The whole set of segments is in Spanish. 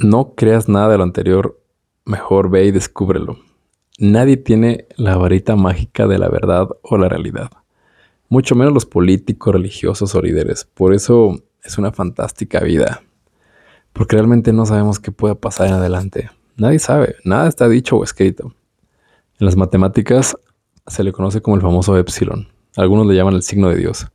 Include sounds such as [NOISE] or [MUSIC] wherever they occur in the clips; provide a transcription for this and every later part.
No creas nada de lo anterior, mejor ve y descúbrelo. Nadie tiene la varita mágica de la verdad o la realidad, mucho menos los políticos, religiosos o líderes. Por eso es una fantástica vida, porque realmente no sabemos qué pueda pasar en adelante. Nadie sabe, nada está dicho o escrito. En las matemáticas se le conoce como el famoso epsilon. Algunos le llaman el signo de Dios.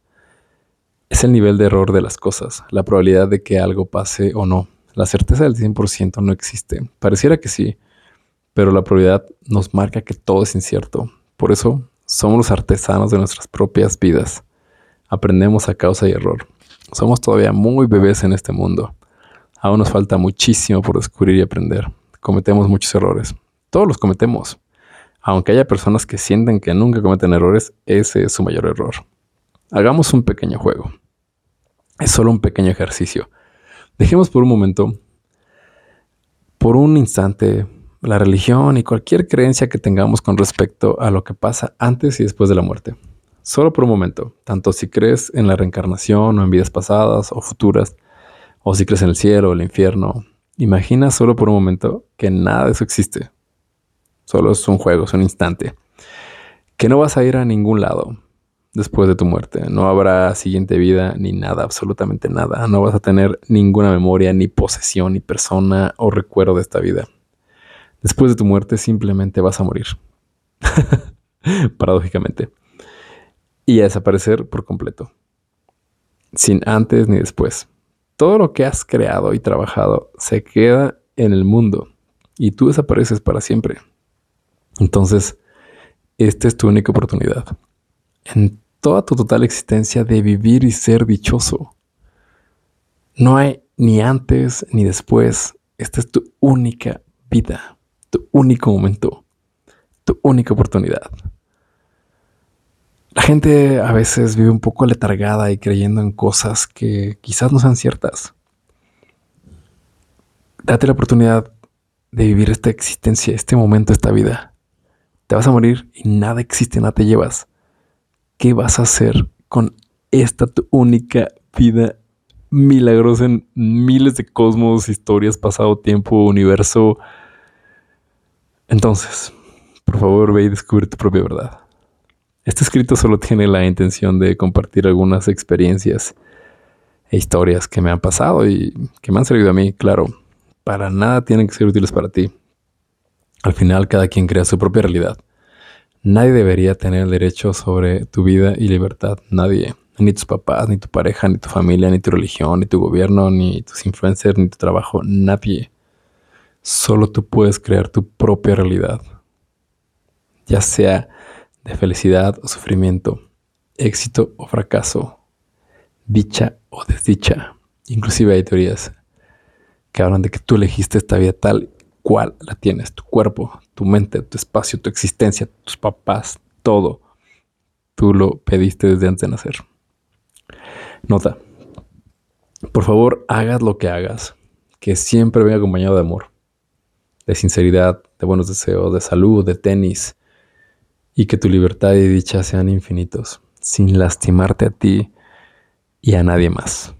Es el nivel de error de las cosas, la probabilidad de que algo pase o no. La certeza del 100% no existe. Pareciera que sí, pero la probabilidad nos marca que todo es incierto. Por eso somos los artesanos de nuestras propias vidas. Aprendemos a causa y error. Somos todavía muy bebés en este mundo. Aún nos falta muchísimo por descubrir y aprender. Cometemos muchos errores. Todos los cometemos. Aunque haya personas que sienten que nunca cometen errores, ese es su mayor error. Hagamos un pequeño juego. Es solo un pequeño ejercicio. Dejemos por un momento, por un instante, la religión y cualquier creencia que tengamos con respecto a lo que pasa antes y después de la muerte. Solo por un momento, tanto si crees en la reencarnación o en vidas pasadas o futuras, o si crees en el cielo o el infierno, imagina solo por un momento que nada de eso existe. Solo es un juego, es un instante. Que no vas a ir a ningún lado después de tu muerte. No habrá siguiente vida ni nada, absolutamente nada. No vas a tener ninguna memoria, ni posesión, ni persona o recuerdo de esta vida. Después de tu muerte simplemente vas a morir. [LAUGHS] Paradójicamente. Y a desaparecer por completo. Sin antes ni después. Todo lo que has creado y trabajado se queda en el mundo y tú desapareces para siempre. Entonces, esta es tu única oportunidad. Toda tu total existencia de vivir y ser dichoso. No hay ni antes ni después. Esta es tu única vida tu único momento, tu única oportunidad. La gente a veces vive un poco letargada y creyendo en cosas que quizás no sean ciertas. Date la oportunidad de vivir esta existencia, este momento, esta vida. Te vas a morir y nada existe, nada te llevas. ¿Qué vas a hacer con esta tu única vida milagrosa en miles de cosmos, historias, pasado, tiempo, universo? Entonces, por favor, ve y descubre tu propia verdad. Este escrito solo tiene la intención de compartir algunas experiencias e historias que me han pasado y que me han servido a mí, claro. Para nada tienen que ser útiles para ti. Al final, cada quien crea su propia realidad. Nadie debería tener derecho sobre tu vida y libertad. Nadie. Ni tus papás, ni tu pareja, ni tu familia, ni tu religión, ni tu gobierno, ni tus influencers, ni tu trabajo. Nadie. Solo tú puedes crear tu propia realidad, ya sea de felicidad o sufrimiento, éxito o fracaso, dicha o desdicha. Inclusive hay teorías que hablan de que tú elegiste esta vida tal cual la tienes, tu cuerpo, tu mente, tu espacio, tu existencia, tus papás, todo. Tú lo pediste desde antes de nacer. Nota. Por favor, hagas lo que hagas, que siempre venga acompañado de amor de sinceridad, de buenos deseos, de salud, de tenis, y que tu libertad y dicha sean infinitos, sin lastimarte a ti y a nadie más.